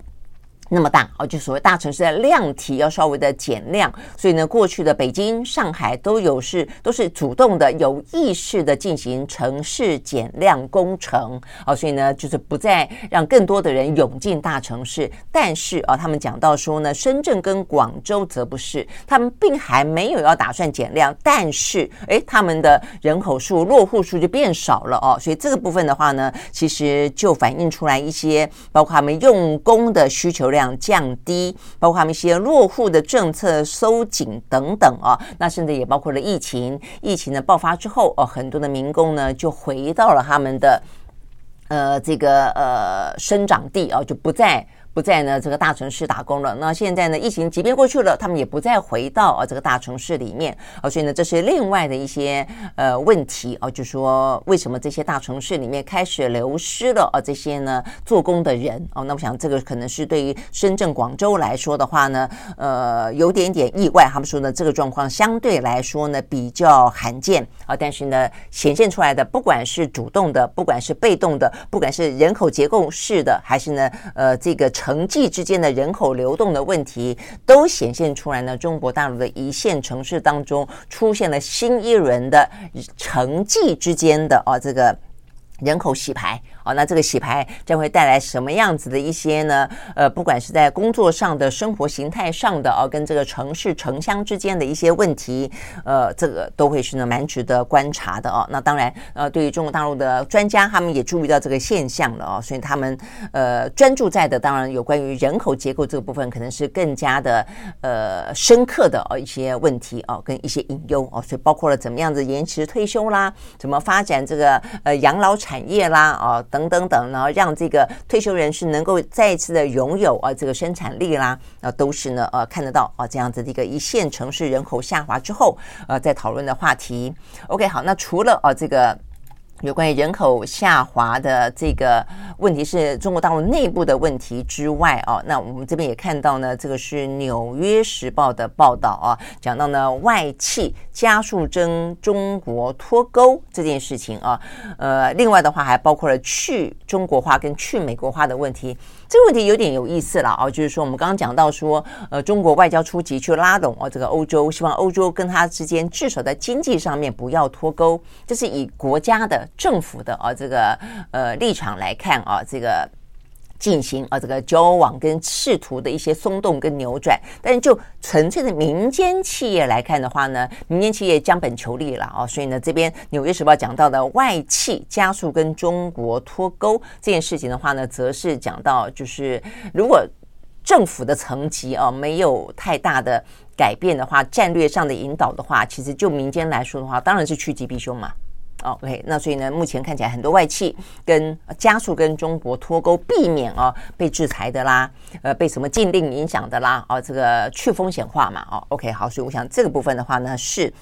那么大哦，就所谓大城市的量体要稍微的减量，所以呢，过去的北京、上海都有是都是主动的、有意识的进行城市减量工程哦，所以呢，就是不再让更多的人涌进大城市。但是啊，他们讲到说呢，深圳跟广州则不是，他们并还没有要打算减量，但是诶，他们的人口数、落户数就变少了哦，所以这个部分的话呢，其实就反映出来一些，包括他们用工的需求量。降低，包括他们一些落户的政策收紧等等啊，那甚至也包括了疫情，疫情的爆发之后哦，很多的民工呢就回到了他们的呃这个呃生长地啊，就不再。不在呢这个大城市打工了。那现在呢，疫情即便过去了，他们也不再回到啊这个大城市里面。啊，所以呢，这是另外的一些呃问题啊，就说为什么这些大城市里面开始流失了啊这些呢做工的人哦？那我想这个可能是对于深圳、广州来说的话呢，呃，有点点意外。他们说呢，这个状况相对来说呢比较罕见啊，但是呢，显现出来的不管是主动的，不管是被动的，不管是人口结构式的，还是呢呃这个。城际之间的人口流动的问题，都显现出来呢。中国大陆的一线城市当中，出现了新一轮的城际之间的啊，这个。人口洗牌哦，那这个洗牌将会带来什么样子的一些呢？呃，不管是在工作上的、生活形态上的哦，跟这个城市城乡之间的一些问题，呃，这个都会是呢蛮值得观察的哦。那当然，呃，对于中国大陆的专家，他们也注意到这个现象了哦，所以他们呃专注在的，当然有关于人口结构这个部分，可能是更加的呃深刻的哦一些问题哦，跟一些隐忧哦，所以包括了怎么样子延迟退休啦，怎么发展这个呃养老。产业啦，啊，等等等，然后让这个退休人士能够再一次的拥有啊，这个生产力啦，啊，都是呢，呃，看得到啊，这样子的一个一线城市人口下滑之后，呃，在讨论的话题。OK，好，那除了啊，这个。有关于人口下滑的这个问题是中国大陆内部的问题之外哦，那我们这边也看到呢，这个是《纽约时报》的报道啊，讲到呢外企加速跟中国脱钩这件事情啊，呃，另外的话还包括了去中国化跟去美国化的问题。这个问题有点有意思了啊，就是说我们刚刚讲到说，呃，中国外交出击去拉拢啊这个欧洲，希望欧洲跟他之间至少在经济上面不要脱钩，这是以国家的政府的啊这个呃立场来看啊这个。进行啊，这个交往跟试图的一些松动跟扭转，但是就纯粹的民间企业来看的话呢，民间企业将本求利了啊，所以呢，这边《纽约时报》讲到的外企加速跟中国脱钩这件事情的话呢，则是讲到就是如果政府的层级啊没有太大的改变的话，战略上的引导的话，其实就民间来说的话，当然是趋吉避凶嘛。哦 OK，那所以呢，目前看起来很多外企跟加速跟中国脱钩，避免哦被制裁的啦，呃，被什么禁令影响的啦，哦，这个去风险化嘛，哦，OK，好，所以我想这个部分的话呢是。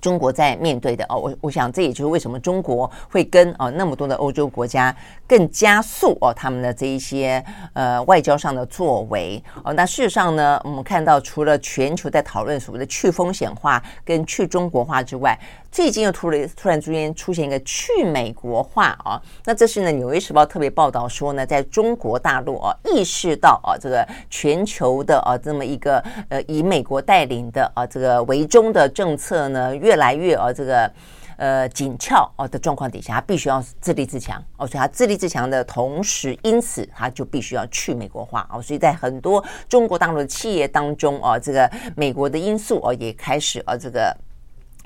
中国在面对的哦，我我想这也就是为什么中国会跟哦那么多的欧洲国家更加速哦他们的这一些呃外交上的作为哦。那事实上呢，我们看到除了全球在讨论所谓的去风险化跟去中国化之外，最近又突然突然之间出现一个去美国化啊。那这是呢《纽约时报》特别报道说呢，在中国大陆啊意识到啊这个全球的啊这么一个呃以美国带领的啊这个为中的政策呢越。来越呃这个呃紧俏哦的状况底下，他必须要自立自强哦，所以他自立自强的同时，因此他就必须要去美国化哦，所以在很多中国大陆的企业当中哦，这个美国的因素哦也开始呃这个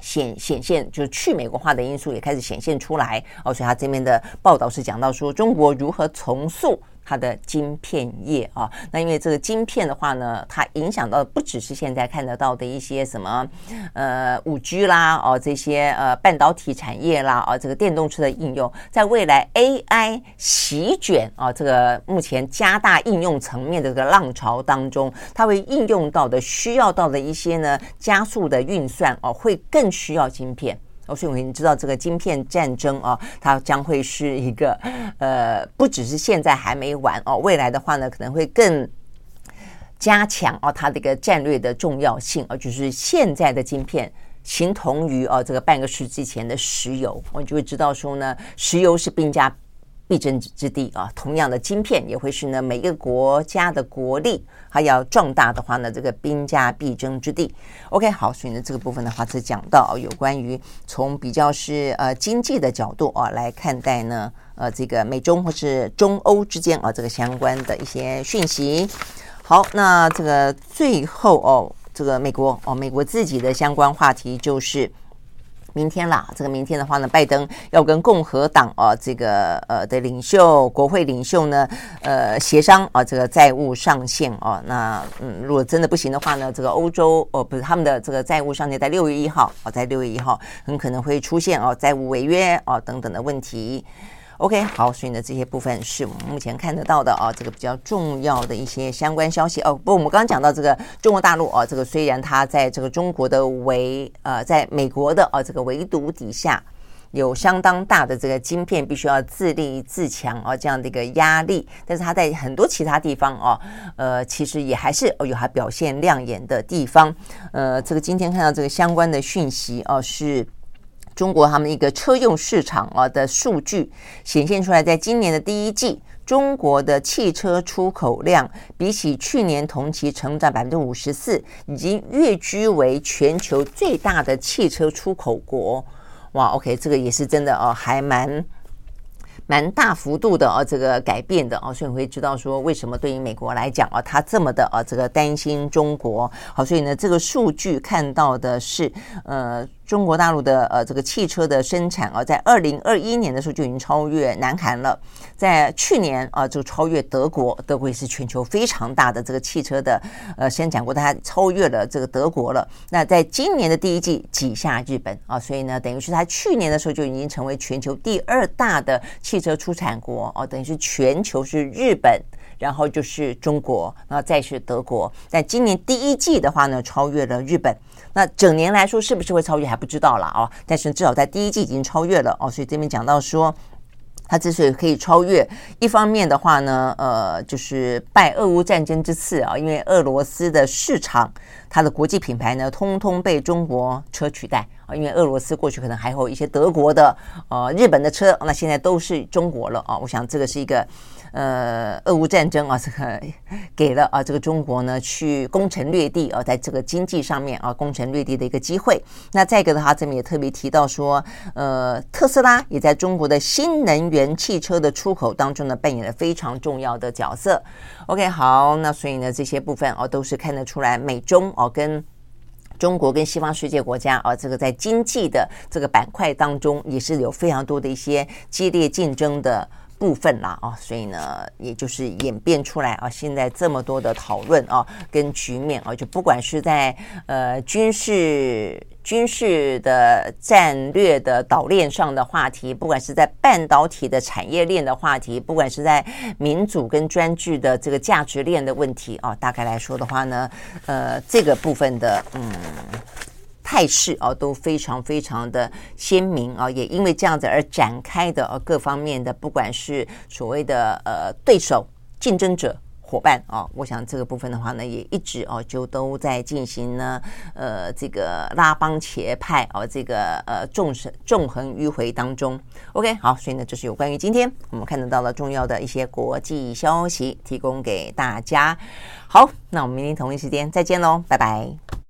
显显现，就是去美国化的因素也开始显现出来哦，所以他这边的报道是讲到说中国如何重塑。它的晶片业啊，那因为这个晶片的话呢，它影响到的不只是现在看得到的一些什么呃五 G 啦哦这些呃半导体产业啦啊这个电动车的应用，在未来 AI 席卷啊这个目前加大应用层面的这个浪潮当中，它会应用到的需要到的一些呢加速的运算哦，会更需要晶片。哦，所以我们知道这个晶片战争啊，它将会是一个呃，不只是现在还没完哦，未来的话呢，可能会更加强哦，它的一个战略的重要性而，就是现在的晶片形同于哦，这个半个世纪前的石油，我们就会知道说呢，石油是兵家必争之地啊，同样的晶片也会是呢每一个国家的国力。它要壮大的话呢，这个兵家必争之地。OK，好，所以呢，这个部分的话是讲到有关于从比较是呃经济的角度啊来看待呢，呃，这个美中或是中欧之间啊这个相关的一些讯息。好，那这个最后哦，这个美国哦，美国自己的相关话题就是。明天啦，这个明天的话呢，拜登要跟共和党啊这个呃的领袖、国会领袖呢，呃协商啊这个债务上限哦。那嗯，如果真的不行的话呢，这个欧洲哦不是他们的这个债务上限在六月一号哦，在六月一号很可能会出现哦债务违约哦等等的问题。OK，好，所以呢，这些部分是我们目前看得到的啊，这个比较重要的一些相关消息哦。不，我们刚刚讲到这个中国大陆啊，这个虽然它在这个中国的围呃，在美国的啊这个围堵底下，有相当大的这个晶片必须要自立自强啊这样的一个压力，但是它在很多其他地方啊，呃，其实也还是有它表现亮眼的地方。呃，这个今天看到这个相关的讯息啊是。中国他们一个车用市场啊的数据显现出来，在今年的第一季，中国的汽车出口量比起去年同期成长百分之五十四，已经跃居为全球最大的汽车出口国。哇，OK，这个也是真的哦，还蛮。蛮大幅度的啊，这个改变的啊，所以你会知道说为什么对于美国来讲啊，他这么的啊，这个担心中国。好，所以呢，这个数据看到的是，呃，中国大陆的呃这个汽车的生产啊，在二零二一年的时候就已经超越南韩了，在去年啊就超越德国，德国也是全球非常大的这个汽车的呃生产国，它超越了这个德国了。那在今年的第一季挤下日本啊，所以呢，等于是它去年的时候就已经成为全球第二大的汽车出产国哦，等于是全球是日本，然后就是中国，然后再是德国。但今年第一季的话呢，超越了日本。那整年来说，是不是会超越还不知道了哦。但是至少在第一季已经超越了哦。所以这边讲到说。它之所以可以超越，一方面的话呢，呃，就是拜俄乌战争之赐啊，因为俄罗斯的市场，它的国际品牌呢，通通被中国车取代啊，因为俄罗斯过去可能还有一些德国的、呃日本的车，那现在都是中国了啊，我想这个是一个。呃，俄乌战争啊，这个给了啊这个中国呢去攻城略地啊，在这个经济上面啊攻城略地的一个机会。那再一个的话，这边也特别提到说，呃，特斯拉也在中国的新能源汽车的出口当中呢扮演了非常重要的角色。OK，好，那所以呢这些部分哦都是看得出来，美中哦跟中国跟西方世界国家啊这个在经济的这个板块当中也是有非常多的一些激烈竞争的。部分啦啊，所以呢，也就是演变出来啊，现在这么多的讨论啊，跟局面啊，就不管是在呃军事军事的战略的岛链上的话题，不管是在半导体的产业链的话题，不管是在民主跟专制的这个价值链的问题啊，大概来说的话呢，呃，这个部分的嗯。态势啊，都非常非常的鲜明啊，也因为这样子而展开的呃各方面的，不管是所谓的呃对手、竞争者、伙伴啊，我想这个部分的话呢，也一直哦就都在进行呢，呃，这个拉帮结派哦，这个呃纵横纵横迂回当中。OK，好，所以呢，这是有关于今天我们看得到了重要的一些国际消息，提供给大家。好，那我们明天同一时间再见喽，拜拜。